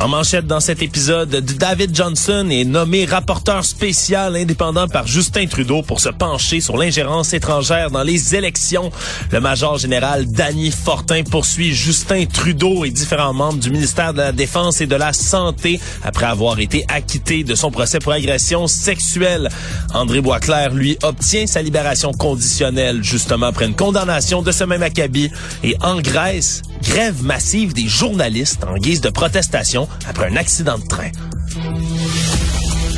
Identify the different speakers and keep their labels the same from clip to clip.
Speaker 1: En manchette dans cet épisode, David Johnson est nommé rapporteur spécial indépendant par Justin Trudeau pour se pencher sur l'ingérence étrangère dans les élections. Le major général Danny Fortin poursuit Justin Trudeau et différents membres du ministère de la Défense et de la Santé après avoir été acquitté de son procès pour agression sexuelle. André Boisclair, lui, obtient sa libération conditionnelle justement après une condamnation de ce même acabit. Et en Grèce, grève massive des journalistes en guise de protestation après un accident de train.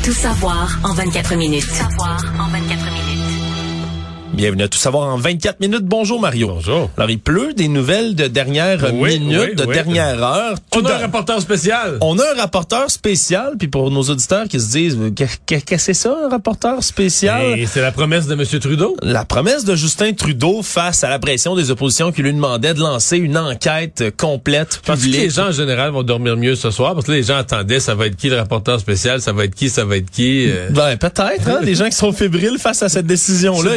Speaker 2: Tout savoir en 24 minutes. Tout savoir en 24 minutes.
Speaker 1: Bienvenue à Tout savoir en 24 minutes. Bonjour Mario.
Speaker 3: Bonjour.
Speaker 1: Alors il pleut des nouvelles de dernière
Speaker 3: Oui,
Speaker 1: minute,
Speaker 3: oui,
Speaker 1: de
Speaker 3: oui.
Speaker 1: dernière heure.
Speaker 3: On a un rapporteur spécial.
Speaker 1: On a un rapporteur spécial, puis pour nos auditeurs qui se disent, qu'est- qu'est-ce que c'est ça, un rapporteur spécial?
Speaker 3: Et c'est la promesse de M. Trudeau.
Speaker 1: La promesse de Justin Trudeau face à la pression des oppositions qui lui demandaient de lancer une enquête complète,
Speaker 3: Penses-tu que les
Speaker 1: publique.
Speaker 3: gens en général vont dormir mieux ce soir? Parce que là, les gens attendaient, ça va être qui le rapporteur spécial? Ça va être qui? Ça va être qui? Euh,
Speaker 1: Ben, peut-être, hein, des gens qui sont fébriles face à cette décision-là.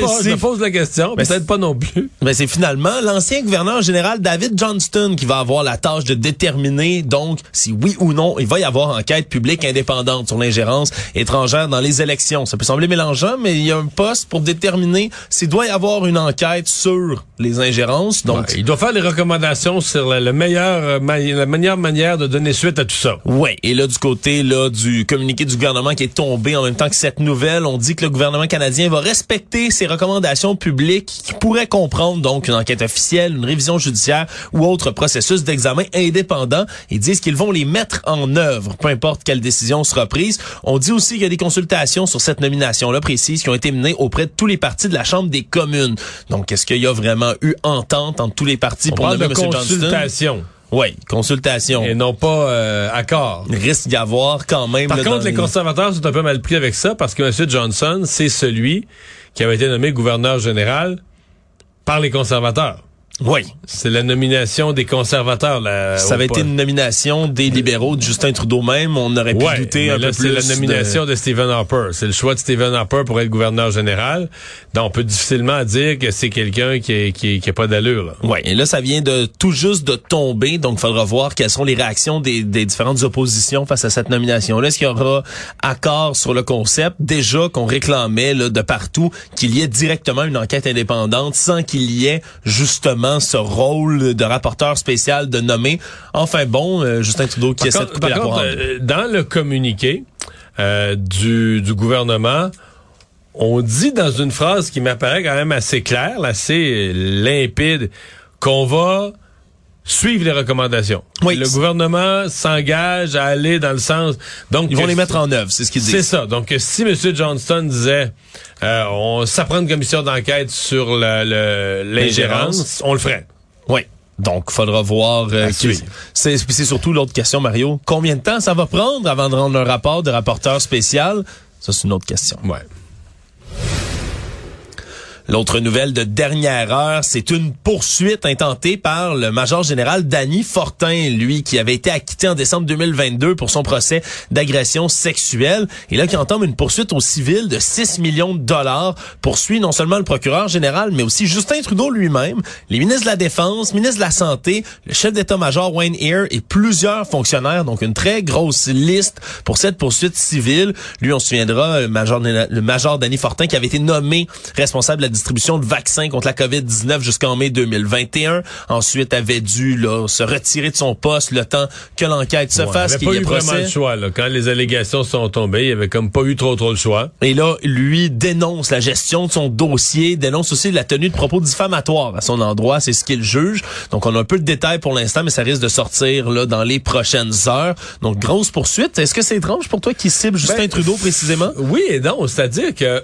Speaker 3: Pose la question.
Speaker 1: Mais
Speaker 3: Peut-être pas non plus.
Speaker 1: Ben, c'est finalement l'ancien gouverneur général David Johnston qui va avoir la tâche de déterminer donc si oui ou non il va y avoir enquête publique indépendante sur l'ingérence étrangère dans les élections. Ça peut sembler mélangeant, mais il y a un poste pour déterminer s'il doit y avoir une enquête sur les ingérences. Donc,
Speaker 3: Ouais, il doit faire des recommandations sur la, le meilleur, euh, la meilleure manière de donner suite à tout ça.
Speaker 1: Ouais, et là du côté là du communiqué du gouvernement qui est tombé en même temps que cette nouvelle, on dit que le gouvernement canadien va respecter ses recommandations publiques qui pourraient comprendre donc une enquête officielle, une révision judiciaire ou autre processus d'examen indépendant. Ils disent qu'ils vont les mettre en œuvre, peu importe quelle décision sera prise. On dit aussi qu'il y a des consultations sur cette nomination-là précise qui ont été menées auprès de tous les partis de la Chambre des communes. Donc, est-ce qu'il y a vraiment eu entente entre tous les partis
Speaker 3: On
Speaker 1: pour nommer M. Johnston? Oui, consultation.
Speaker 3: et non pas euh, accord.
Speaker 1: Il risque d'y avoir quand même.
Speaker 3: Par
Speaker 1: là,
Speaker 3: contre, les- conservateurs sont un peu mal pris avec ça parce que M. Johnson, c'est celui qui avait été nommé gouverneur général par les conservateurs.
Speaker 1: Oui.
Speaker 3: C'est la nomination des conservateurs. Là,
Speaker 1: Ça avait été une nomination des libéraux de Justin Trudeau même. On aurait pu
Speaker 3: Ouais,
Speaker 1: douter un
Speaker 3: là,
Speaker 1: peu
Speaker 3: c'est
Speaker 1: plus.
Speaker 3: la nomination
Speaker 1: de-
Speaker 3: de... Stephen Harper. C'est le choix de Stephen Harper pour être gouverneur général. Donc, on peut difficilement dire que c'est quelqu'un qui est, qui, qui pas d'allure.
Speaker 1: Ouais, et là ça vient de tout juste de tomber, donc il faudra voir quelles sont les réactions des, des différentes oppositions face à cette nomination-là. Est-ce qu'il y aura accord sur le concept? Déjà qu'on réclamait là, de partout qu'il y ait directement une enquête indépendante sans qu'il y ait justement ce rôle de rapporteur spécial de nommer. Enfin bon, euh, Justin Trudeau qui
Speaker 3: Par
Speaker 1: essaie de
Speaker 3: contre,
Speaker 1: couper
Speaker 3: par
Speaker 1: la
Speaker 3: contre, euh, dans le communiqué euh, du, du gouvernement, on dit dans une phrase qui m'apparaît quand même assez claire, assez limpide, qu'on va suivre les recommandations.
Speaker 1: Oui.
Speaker 3: Le gouvernement s'engage à aller dans le sens... Donc,
Speaker 1: Ils vont les mettre en œuvre, c'est ce qu'ils disent.
Speaker 3: C'est ça. Donc, si M. Johnston disait, euh, on, ça prend une commission d'enquête sur l'ingérence, on le ferait.
Speaker 1: Oui. Donc, faudra voir. euh, c'est surtout l'autre question, Mario. Combien de temps ça va prendre avant de rendre un rapport de rapporteur spécial? Ça, c'est une autre question.
Speaker 3: Ouais.
Speaker 1: L'autre nouvelle de dernière heure, c'est une poursuite intentée par le major général Danny Fortin, lui qui avait été acquitté en décembre 2022 pour son procès d'agression sexuelle et là qui entame une poursuite au civil de 6 millions de dollars, poursuit non seulement le procureur général mais aussi Justin Trudeau lui-même, les ministres de la Défense, ministre de la Santé, le chef d'état-major Wayne Eyre et plusieurs fonctionnaires, donc une très grosse liste pour cette poursuite civile. Lui, on se souviendra, le major, le major Danny Fortin qui avait été nommé responsable de la distribution de vaccins contre la COVID-19 jusqu'en mai 2021. Ensuite, avait dû là, se retirer de son poste le temps que l'enquête se
Speaker 3: Ouais,
Speaker 1: fasse,
Speaker 3: il
Speaker 1: qu'il
Speaker 3: avait pas eu vraiment le choix. Là. Quand les allégations sont tombées, il avait comme pas eu trop trop le choix.
Speaker 1: Et là, lui dénonce la gestion de son dossier, dénonce aussi la tenue de propos diffamatoires à son endroit, c'est ce qu'il juge. Donc on a un peu de détails pour l'instant, mais ça risque de sortir là dans les prochaines heures. Donc grosse poursuite. Est-ce que c'est étrange pour toi qui cible Justin
Speaker 3: Ben,
Speaker 1: Trudeau précisément?
Speaker 3: Oui et non, c'est-à-dire que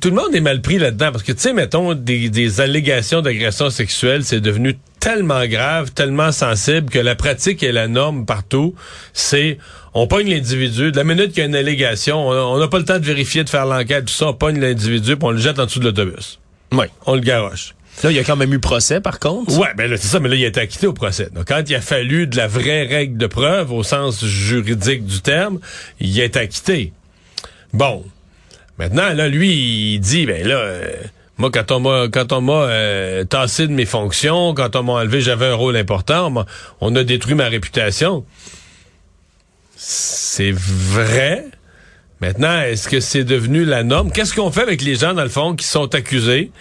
Speaker 3: tout le monde est mal pris là-dedans parce que tu sais mettons des, des allégations d'agression sexuelle, c'est devenu tellement grave, tellement sensible que la pratique et la norme partout, c'est on pogne l'individu, de la minute qu'il y a une allégation, on n'a pas le temps de vérifier, de faire l'enquête, tout ça, on pogne l'individu puis on le jette en dessous de l'autobus.
Speaker 1: Oui.
Speaker 3: On le garoche.
Speaker 1: Là, il y a quand même eu procès, par contre.
Speaker 3: Ouais, ben là, c'est ça, mais là, il a été acquitté au procès. Donc, quand il a fallu de la vraie règle de preuve, au sens juridique du terme, il a été acquitté. Bon. Maintenant, là, lui, il dit, ben là, euh, moi, quand on m'a quand on m'a euh, tassé de mes fonctions, quand on m'a enlevé, j'avais un rôle important, on, on a détruit ma réputation. C'est vrai. Maintenant, est-ce que c'est devenu la norme? Qu'est-ce qu'on fait avec les gens, dans le fond, qui sont accusés,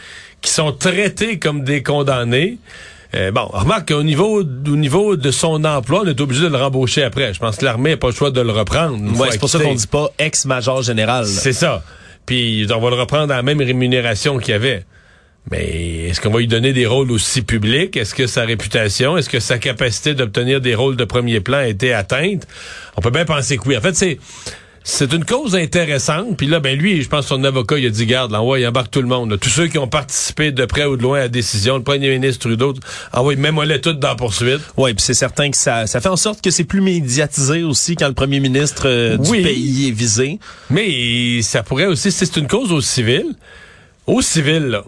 Speaker 3: qui sont traités comme des condamnés? Euh, bon, remarque qu'au niveau, au niveau de son emploi, on est obligé de le rembaucher après. Je pense que l'armée n'a pas le choix de le reprendre.
Speaker 1: Ouais, c'est pour ça qu'on dit pas ex-major général.
Speaker 3: C'est ça. Puis on va le reprendre à la même rémunération qu'il y avait. Mais est-ce qu'on va lui donner des rôles aussi publics? Est-ce que sa réputation, est-ce que sa capacité d'obtenir des rôles de premier plan a été atteinte? On peut bien penser que oui. En fait, c'est c'est une cause intéressante. Puis là, ben lui, je pense son avocat, il a dit, garde, là, ouais, il embarque tout le monde. là. Tous ceux qui ont participé de près ou de loin à la décision, le premier ministre Trudeau, ah oui, même les toutes dans la poursuite.
Speaker 1: Oui, puis c'est certain que ça, ça fait en sorte que c'est plus médiatisé aussi quand le premier ministre euh, du
Speaker 3: Oui.
Speaker 1: pays est visé.
Speaker 3: Mais ça pourrait aussi, si c'est une cause au civil, au civil, là,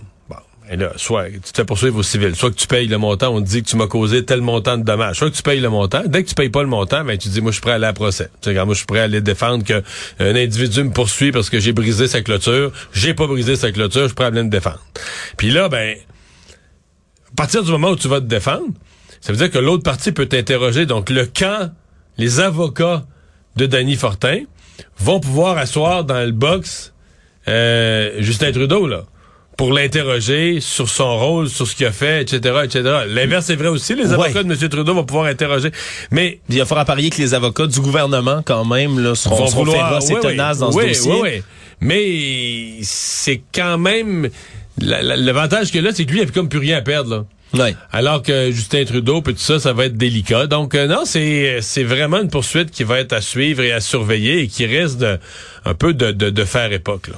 Speaker 3: et là, soit tu te fais poursuivre au civil, soit que tu payes le montant, on te dit que tu m'as causé tel montant de dommages, soit que tu payes le montant. Dès que tu payes pas le montant, ben tu dis, moi, je suis prêt à aller à procès. Tu sais, moi, je suis prêt à aller défendre que un individu me poursuit parce que j'ai brisé sa clôture. J'ai pas brisé sa clôture, je suis prêt à aller me défendre. Puis là, ben, à partir du moment où tu vas te défendre, ça veut dire que l'autre partie peut t'interroger. Donc, le camp, les avocats de Danny Fortin vont pouvoir asseoir dans le box euh, Justin Trudeau, là, pour l'interroger sur son rôle, sur ce qu'il a fait, etc., etc. L'inverse est vrai aussi. Les
Speaker 1: Ouais.
Speaker 3: avocats de M. Trudeau vont pouvoir interroger. Mais
Speaker 1: Il va falloir parier que les avocats du gouvernement, quand même, là, seront,
Speaker 3: vont
Speaker 1: seront
Speaker 3: vouloir...
Speaker 1: féroces et
Speaker 3: oui, oui.
Speaker 1: tenaces dans
Speaker 3: Oui,
Speaker 1: ce dossier.
Speaker 3: oui, oui. Mais c'est quand même... la- la- L'avantage que là, c'est que lui, il a comme plus rien à perdre, là. Alors que Justin Trudeau, puis tout ça, ça va être délicat. Donc euh, non, c'est c'est vraiment une poursuite qui va être à suivre et à surveiller et qui risque de un peu de, de, de faire époque. Là.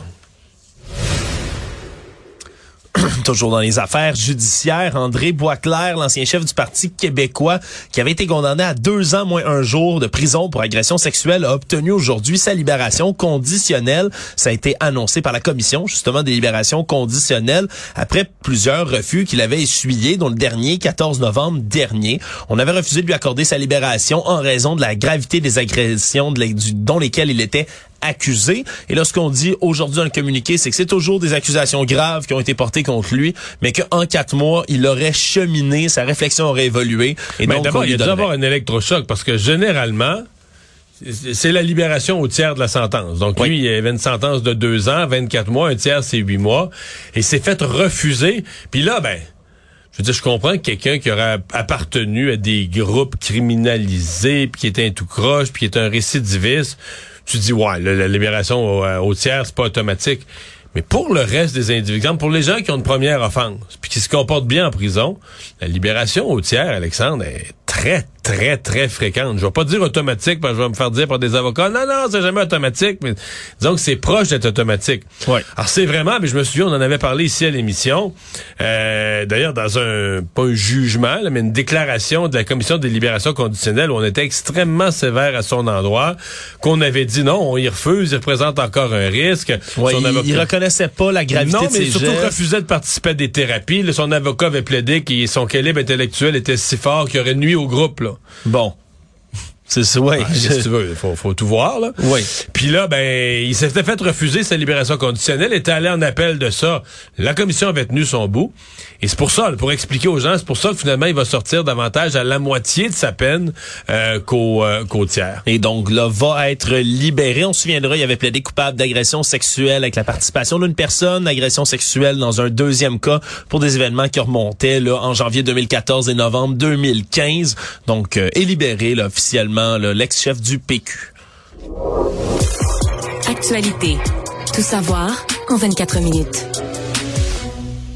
Speaker 1: Toujours dans les affaires judiciaires, André Boisclair, l'ancien chef du Parti québécois, qui avait été condamné à deux ans moins un jour de prison pour agression sexuelle, a obtenu aujourd'hui sa libération conditionnelle. Ça a été annoncé par la commission, justement, des libérations conditionnelles, après plusieurs refus qu'il avait essuyés, dont le dernier, 14 novembre dernier. On avait refusé de lui accorder sa libération en raison de la gravité des agressions dont lesquelles il était accusé. Et là, ce qu'on dit aujourd'hui dans le communiqué, c'est que c'est toujours des accusations graves qui ont été portées contre lui, mais qu'en quatre mois, il aurait cheminé, sa réflexion aurait évolué. Et
Speaker 3: Mais
Speaker 1: donc,
Speaker 3: d'abord, il y a dû
Speaker 1: donnerait.
Speaker 3: avoir un électrochoc parce que généralement, c'est- la libération au tiers de la sentence. Donc
Speaker 1: Oui.
Speaker 3: lui, il avait une sentence de deux ans, 24 mois, un tiers, c'est huit mois. Et s'est fait refuser. Puis là, ben, je veux dire, je comprends que quelqu'un qui aurait appartenu à des groupes criminalisés, puis qui était un tout croche, puis qui est un récidiviste, tu dis, ouais, la, libération au, au tiers, c'est pas automatique. Mais pour le reste des individus, pour les gens qui ont une première offense, puis qui se comportent bien en prison, la libération au tiers, Alexandre, est très, très, très fréquente. Je vais pas dire automatique, parce que je vais me faire dire par des avocats, non, non, c'est jamais automatique, mais disons que c'est proche d'être automatique. Alors c'est vraiment, mais je me souviens, on en avait parlé ici à l'émission, euh, d'ailleurs dans un, pas un jugement, là, mais une déclaration de la Commission des libérations conditionnelles où on était extrêmement sévère à son endroit, qu'on avait dit non, on y refuse, il représente encore un risque. Son
Speaker 1: il,
Speaker 3: avocat-
Speaker 1: il reconnaissait pas la gravité
Speaker 3: non,
Speaker 1: de
Speaker 3: mais
Speaker 1: ses
Speaker 3: surtout
Speaker 1: gestes.
Speaker 3: refusait de participer à des thérapies. Là, son avocat avait plaidé que son calibre intellectuel était si fort qu'il aurait nuit au Là.
Speaker 1: Bon. C'est ça, ouais.
Speaker 3: Ah, que tu veux, faut, faut tout voir. Là.
Speaker 1: Oui.
Speaker 3: Puis là, ben, il s'était fait refuser sa libération conditionnelle, était allé en appel de ça. La commission avait tenu son bout. Et c'est pour ça, pour expliquer aux gens, c'est pour ça que finalement, il va sortir davantage à la moitié de sa peine euh, qu'au euh, tiers.
Speaker 1: Et donc là, va être libéré. On se souviendra, il avait plaidé coupable d'agression sexuelle avec la participation d'une personne, agression sexuelle dans un deuxième cas pour des événements qui remontaient là, en janvier 2014 et novembre 2015. Donc, euh, est libéré là, officiellement l'ex-chef du PQ.
Speaker 2: Actualité. Tout savoir en 24 minutes.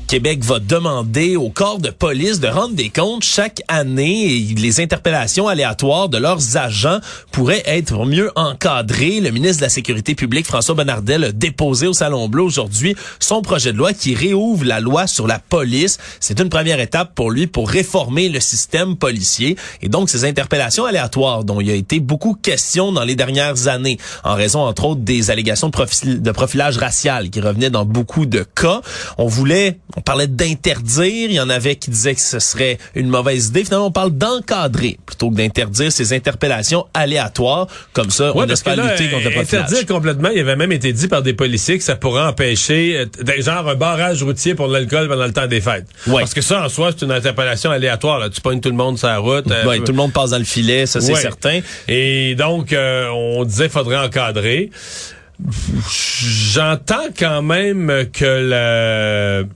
Speaker 1: Québec va demander au corps de police de rendre des comptes chaque année et les interpellations aléatoires de leurs agents pourraient être mieux encadrées. Le ministre de la Sécurité publique, François Bonnardel, a déposé au Salon Bleu aujourd'hui son projet de loi qui réouvre la loi sur la police. C'est une première étape pour lui pour réformer le système policier. Et donc, ces interpellations aléatoires dont il a été beaucoup question dans les dernières années, en raison, entre autres, des allégations de profilage racial qui revenaient dans beaucoup de cas. On voulait, On parlait d'interdire, il y en avait qui disaient que ce serait une mauvaise idée. Finalement, on parle d'encadrer plutôt que d'interdire ces interpellations aléatoires. Comme ça, on
Speaker 3: parce
Speaker 1: espère lutter contre le profilage.
Speaker 3: Interdire complètement, il avait même été dit par des policiers que ça pourrait empêcher, euh, genre un barrage routier pour l'alcool pendant le temps des fêtes.
Speaker 1: Ouais.
Speaker 3: Parce que ça, en soi, c'est une interpellation aléatoire. Là. Tu pognes tout le monde sur la route. euh,
Speaker 1: Ouais, tout le monde passe dans le filet, ça c'est
Speaker 3: Ouais.
Speaker 1: certain.
Speaker 3: Et donc, euh, on disait qu'il faudrait encadrer. J'entends quand même que le...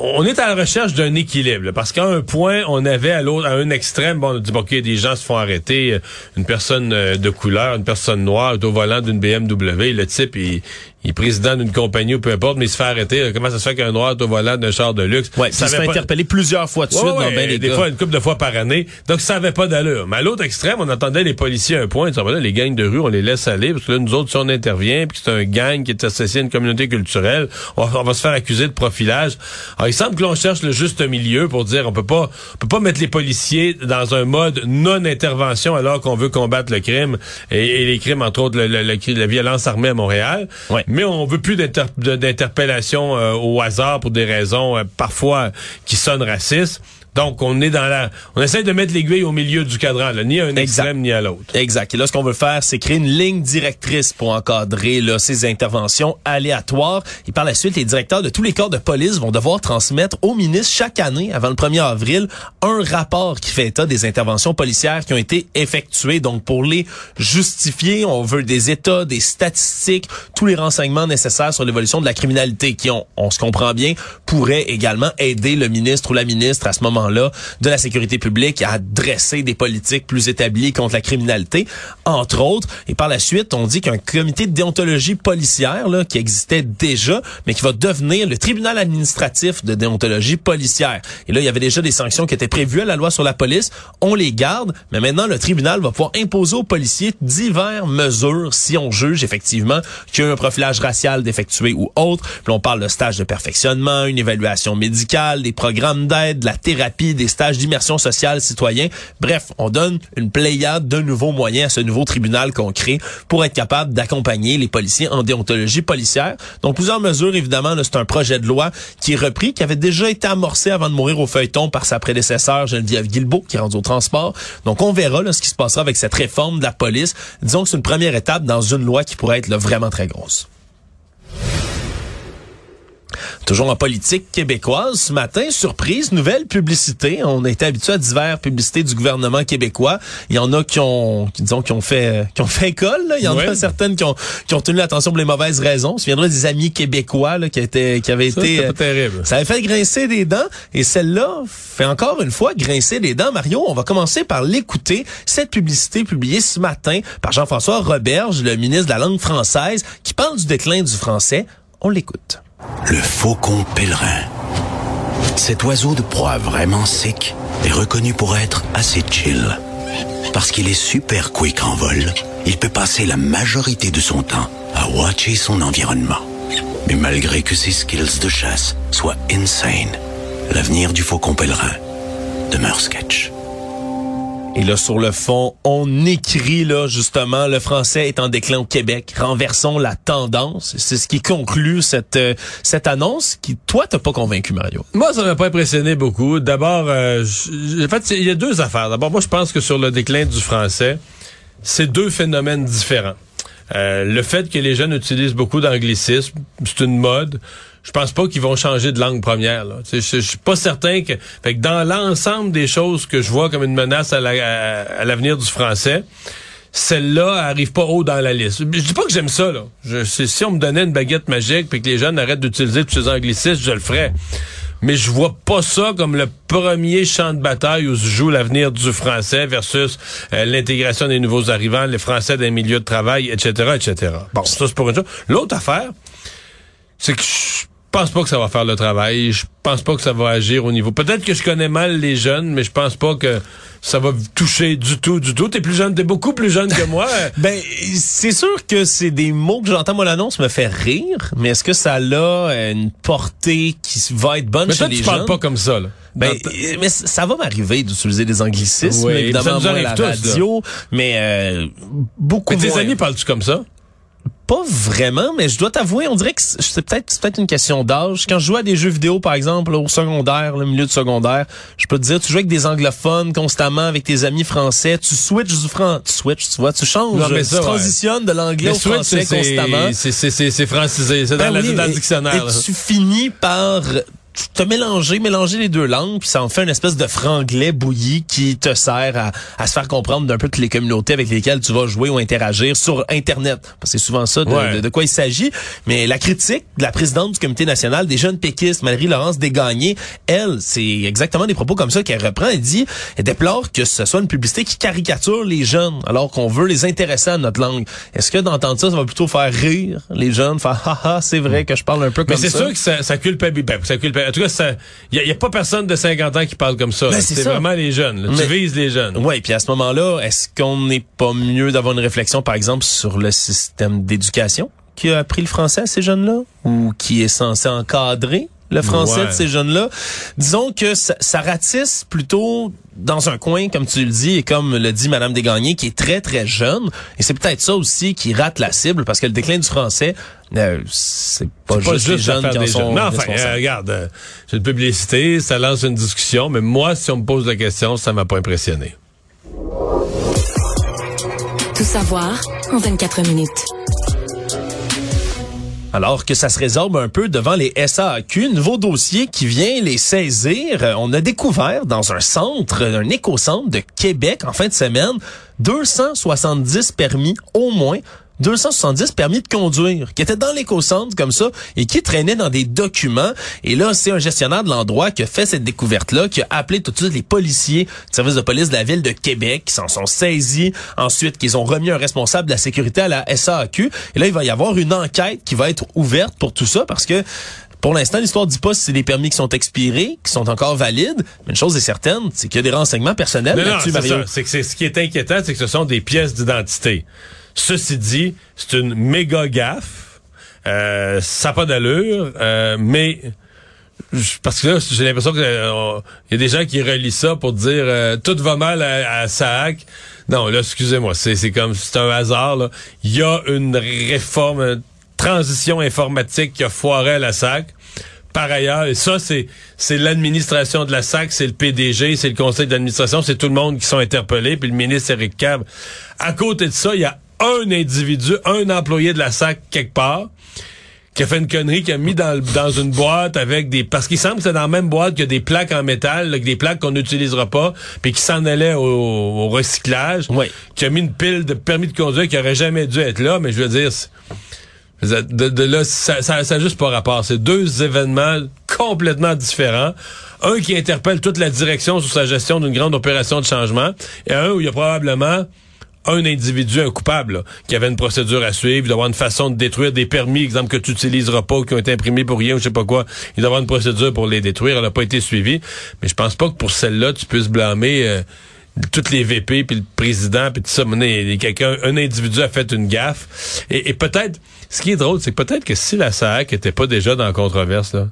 Speaker 3: On est à la recherche d'un équilibre, parce qu'à un point, on avait à l'autre, à un extrême, bon, on dit, bon, ok, des gens se font arrêter, euh, une personne euh, de couleur, une personne noire, au volant d'une BMW, le type, il, il est président d'une compagnie ou peu importe, mais il se fait arrêter. Euh, Comment ça se fait qu'un noir est au volant d'un char de luxe?
Speaker 1: Ouais,
Speaker 3: Ça
Speaker 1: se fait
Speaker 3: pas-
Speaker 1: interpeller plusieurs fois de
Speaker 3: Ouais,
Speaker 1: suite
Speaker 3: ouais,
Speaker 1: dans bien des
Speaker 3: fois, une couple de fois par année. Donc, ça avait pas d'allure. Mais à l'autre extrême, on entendait les policiers à un point. Ils disaient, Ah, ben là, les gangs de rue, on les laisse aller. Parce que là, nous autres, si on intervient, puis c'est un gang qui est associé à une communauté culturelle, on va, on va se faire accuser de profilage. Alors, il semble que l'on cherche le juste milieu pour dire, on peut pas, on peut pas mettre les policiers dans un mode non-intervention alors qu'on veut combattre le crime et, et les crimes, entre autres, le- le- le- la violence armée à Montréal.
Speaker 1: Ouais.
Speaker 3: Mais on veut plus d'interpellation euh, au hasard pour des raisons euh, parfois qui sonnent racistes. Donc, on est dans la... On essaie de mettre l'aiguille au milieu du cadran, là, ni à un
Speaker 1: Exact.
Speaker 3: extrême ni à l'autre.
Speaker 1: Exact. Et là, ce qu'on veut faire, c'est créer une ligne directrice pour encadrer là, ces interventions aléatoires. Et par la suite, les directeurs de tous les corps de police vont devoir transmettre au ministre chaque année, avant le 1er avril, un rapport qui fait état des interventions policières qui ont été effectuées. Donc, pour les justifier, on veut des états, des statistiques, tous les renseignements nécessaires sur l'évolution de la criminalité qui, ont, on se comprend bien, pourraient également aider le ministre ou la ministre à ce moment-là de la sécurité publique à dresser des politiques plus établies contre la criminalité, entre autres. Et par la suite, on dit qu'un comité de déontologie policière là, qui existait déjà, mais qui va devenir le tribunal administratif de déontologie policière. Et là, il y avait déjà des sanctions qui étaient prévues à la loi sur la police. On les garde, mais maintenant, le tribunal va pouvoir imposer aux policiers diverses mesures si on juge effectivement qu'il y a un profilage racial d'effectuer ou autre. Puis on parle de stage de perfectionnement, une évaluation médicale, des programmes d'aide, de la thérapie, des stages d'immersion sociale citoyen. Bref, on donne une pléiade de nouveaux moyens à ce nouveau tribunal qu'on crée pour être capable d'accompagner les policiers en déontologie policière. Donc plusieurs mesures, évidemment, c'est un projet de loi qui est repris, qui avait déjà été amorcé avant de mourir au feuilleton par sa prédécesseur Geneviève Guilbeault, qui est rendue au transport. Donc on verra là, ce qui se passera avec cette réforme de la police. Disons que c'est une première étape dans une loi qui pourrait être vraiment très grosse. Toujours en politique québécoise, ce matin, surprise, nouvelle publicité. On était habitué à diverses publicités du gouvernement québécois. Il y en a qui ont, qui, disons, qui ont fait, euh, qui ont fait école. là. Il y en a certaines qui ont, qui ont tenu l'attention pour les mauvaises raisons. On se des amis québécois là, qui étaient, qui avaient
Speaker 3: Ça,
Speaker 1: été, euh,
Speaker 3: pas terrible.
Speaker 1: ça avait fait grincer des dents et celle-là fait encore une fois grincer des dents. Mario, on va commencer par l'écouter. Cette publicité publiée ce matin par Jean-François Roberge, le ministre de la langue française, qui parle du déclin du français. On l'écoute.
Speaker 4: Le faucon pèlerin. Cet oiseau de proie vraiment sec est reconnu pour être assez chill. Parce qu'il est super quick en vol, il peut passer la majorité de son temps à watcher son environnement. Mais malgré que ses skills de chasse soient insane, l'avenir du faucon pèlerin demeure sketch.
Speaker 1: Et là, sur le fond, on écrit là justement le français est en déclin au Québec. Renversons la tendance. C'est ce qui conclut cette euh, cette annonce qui, toi, t'as pas convaincu, Mario.
Speaker 3: Moi, ça m'a pas impressionné beaucoup. D'abord, euh, en fait, il y a deux affaires. D'abord, moi, je pense que sur le déclin du français, c'est deux phénomènes différents. Euh, le fait que les jeunes utilisent beaucoup d'anglicisme, c'est une mode. Je pense pas qu'ils vont changer de langue première. là. Je suis pas certain que, fait que dans l'ensemble des choses que je vois comme une menace à la- à- à l'avenir du français, celle-là arrive pas haut dans la liste. Je dis pas que j'aime ça, là. Je, si on me donnait une baguette magique puis que les jeunes arrêtent d'utiliser tous ces anglicismes, je le ferais. Mais je vois pas ça comme le premier champ de bataille où se joue l'avenir du français versus euh, l'intégration des nouveaux arrivants, les Français dans les milieux de travail, etc., etc. Bon, ça c'est pour une chose. L'autre affaire, c'est que je pense pas que ça va faire le travail. Je pense pas que ça va agir au niveau. Peut-être que je connais mal les jeunes, mais je pense pas que ça va toucher du tout, du tout. T'es plus jeune, t'es beaucoup plus jeune que moi.
Speaker 1: Ben, c'est sûr que c'est des mots que j'entends, moi, l'annonce me fait rire, mais est-ce que ça a une portée qui va être bonne
Speaker 3: mais
Speaker 1: chez
Speaker 3: toi,
Speaker 1: les
Speaker 3: tu
Speaker 1: jeunes?
Speaker 3: parles pas comme ça, là.
Speaker 1: Ben, euh, mais ça va m'arriver d'utiliser des anglicismes,
Speaker 3: Oui,
Speaker 1: évidemment,
Speaker 3: ça nous
Speaker 1: moi, à la
Speaker 3: tous, là.
Speaker 1: radio, mais euh, beaucoup
Speaker 3: tes amis parles-tu comme ça?
Speaker 1: Pas vraiment, mais je dois t'avouer, on dirait que c'est peut-être peut-être une question d'âge. Quand je jouais à des jeux vidéo, par exemple, au secondaire, le milieu de secondaire, je peux te dire, tu joues avec des anglophones constamment, avec tes amis français, tu switches du franc, tu switches, tu vois, tu changes,
Speaker 3: Non, mais ça,
Speaker 1: tu
Speaker 3: ouais.
Speaker 1: transitionnes de l'anglais au
Speaker 3: switch,
Speaker 1: français constamment.
Speaker 3: c'est- francisé, c'est dans,
Speaker 1: Ben oui,
Speaker 3: dans le dictionnaire.
Speaker 1: Et
Speaker 3: là.
Speaker 1: tu finis par te mélanger, mélanger les deux langues, puis ça en fait une espèce de franglais bouilli qui te sert à, à se faire comprendre d'un peu toutes les communautés avec lesquelles tu vas jouer ou interagir sur Internet. Parce que c'est souvent ça de,
Speaker 3: Ouais.
Speaker 1: de- de quoi il s'agit. Mais la critique de la présidente du comité national des jeunes péquistes, Marie-Laurence Desgagnés, elle, c'est exactement des propos comme ça qu'elle reprend. Elle dit, elle déplore que ce soit une publicité qui caricature les jeunes, alors qu'on veut les intéresser à notre langue. Est-ce que d'entendre ça, ça va plutôt faire rire les jeunes, faire haha, c'est vrai que je parle un peu
Speaker 3: Mais
Speaker 1: comme
Speaker 3: c'est
Speaker 1: ça?
Speaker 3: sûr que ça, ça culpabilise. Ben, ça culpabilise. En tout cas, il n'y a, pas personne de 50 ans qui parle comme ça.
Speaker 1: Ben, c'est
Speaker 3: vraiment les jeunes. là.
Speaker 1: Mais-
Speaker 3: Tu vises les jeunes.
Speaker 1: Oui, puis à ce moment-là, est-ce qu'on n'est pas mieux d'avoir une réflexion, par exemple, sur le système d'éducation qui a appris le français à ces jeunes-là ou qui est censé encadrer le français
Speaker 3: Ouais.
Speaker 1: de ces jeunes-là? Disons que ça, ça ratisse plutôt dans un coin, comme tu le dis, et comme le dit Madame Desgagnés, qui est très, très jeune. Et c'est peut-être ça aussi qui rate la cible, parce que le déclin du français, euh, c'est pas,
Speaker 3: pas
Speaker 1: juste, les jeunes qui en sont
Speaker 3: jeunes. Mais enfin, euh, regarde, euh, c'est une publicité, ça lance une discussion, mais moi, si on me pose la question, ça m'a pas impressionné.
Speaker 2: Tout savoir en 24 minutes.
Speaker 1: Alors que ça se résorbe un peu devant les SAQ, nouveau dossier qui vient les saisir. Euh, On a découvert dans un centre, un éco-centre de Québec en fin de semaine, 270 permis au moins 270 permis de conduire qui étaient dans l'éco-centre comme ça et qui traînaient dans des documents. Et là, c'est un gestionnaire de l'endroit qui a fait cette découverte-là, qui a appelé tout de suite les policiers du service de police de la ville de Québec, qui s'en sont saisis. Ensuite, qu'ils ont remis un responsable de la sécurité à la SAQ. Et là, il va y avoir une enquête qui va être ouverte pour tout ça parce que pour l'instant, l'histoire dit pas si c'est des permis qui sont expirés, qui sont encore valides. Mais une chose est certaine, c'est qu'il y a des renseignements personnels là-dessus, Mario.
Speaker 3: C'est que c'est ce qui est inquiétant, c'est que ce sont des pièces d'identité. Ceci dit, c'est une méga gaffe. Euh, ça n'a pas d'allure, euh, mais parce que là, j'ai l'impression qu'il y a des gens qui relient ça pour dire euh, tout va mal à, à Saak. Non, là, excusez-moi, c'est comme c'est un hasard. Il y a une réforme, une transition informatique qui a foiré à la SAC. Par ailleurs, et ça, c'est c'est l'administration de la SAC, c'est le PDG, c'est le conseil d'administration, c'est tout le monde qui sont interpellés, puis le ministre Eric Cab. À côté de ça, il y a un individu, un employé de la SAC quelque part, qui a fait une connerie, qui a mis dans, une boîte avec des... Parce qu'il semble que c'est dans la même boîte que des plaques en métal, là, que des plaques qu'on n'utilisera pas, puis qui s'en allait au, au recyclage,
Speaker 1: Oui.
Speaker 3: qui a mis une pile de permis de conduire qui aurait jamais dû être là, mais je veux dire... de, de là, ça, ça, ça a juste pas rapport. C'est deux événements complètement différents. Un qui interpelle toute la direction sur sa gestion d'une grande opération de changement, et un où il y a probablement un individu, un coupable, qui avait une procédure à suivre, il doit avoir une façon de détruire des permis, exemple, que tu utiliseras pas, qui ont été imprimés pour rien, ou je sais pas quoi. Il doit avoir une procédure pour les détruire, elle n'a pas été suivie. Mais je pense pas que pour celle-là, tu puisses blâmer euh, toutes les VP, puis le président, puis tout ça. Quelqu'un, un individu a fait une gaffe. Et, et peut-être, ce qui est drôle, c'est peut-être que si la SAC était pas déjà dans la controverse, là,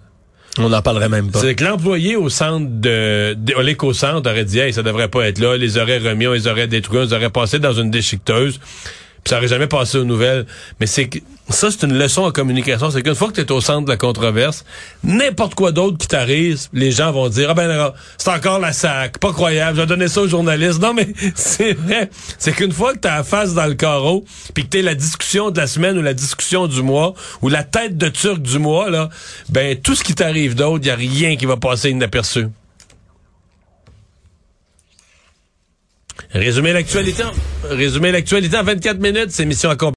Speaker 1: On n'en parlerait même pas.
Speaker 3: c'est que l'employé au centre de, de l'éco-centre aurait dit, hey, ça devrait pas être là, les aurait remis, on les aurait détruits, on les aurait passés dans une déchiqueteuse, puis ça aurait jamais passé aux nouvelles. Mais c'est que, ça, c'est une leçon en communication. C'est qu'une fois que tu es au centre de la controverse, n'importe quoi d'autre qui t'arrive, les gens vont dire, ah ben, c'est encore la sac, pas croyable, je vais donner ça aux journalistes. Non, mais c'est vrai. C'est qu'une fois que t'as la face dans le carreau, puis que t'es la discussion de la semaine ou la discussion du mois, ou la tête de turc du mois, là, ben, tout ce qui t'arrive d'autre, y a rien qui va passer inaperçu. Résumer l'actualité, résumer l'actualité en 24 minutes, c'est mission accomplie.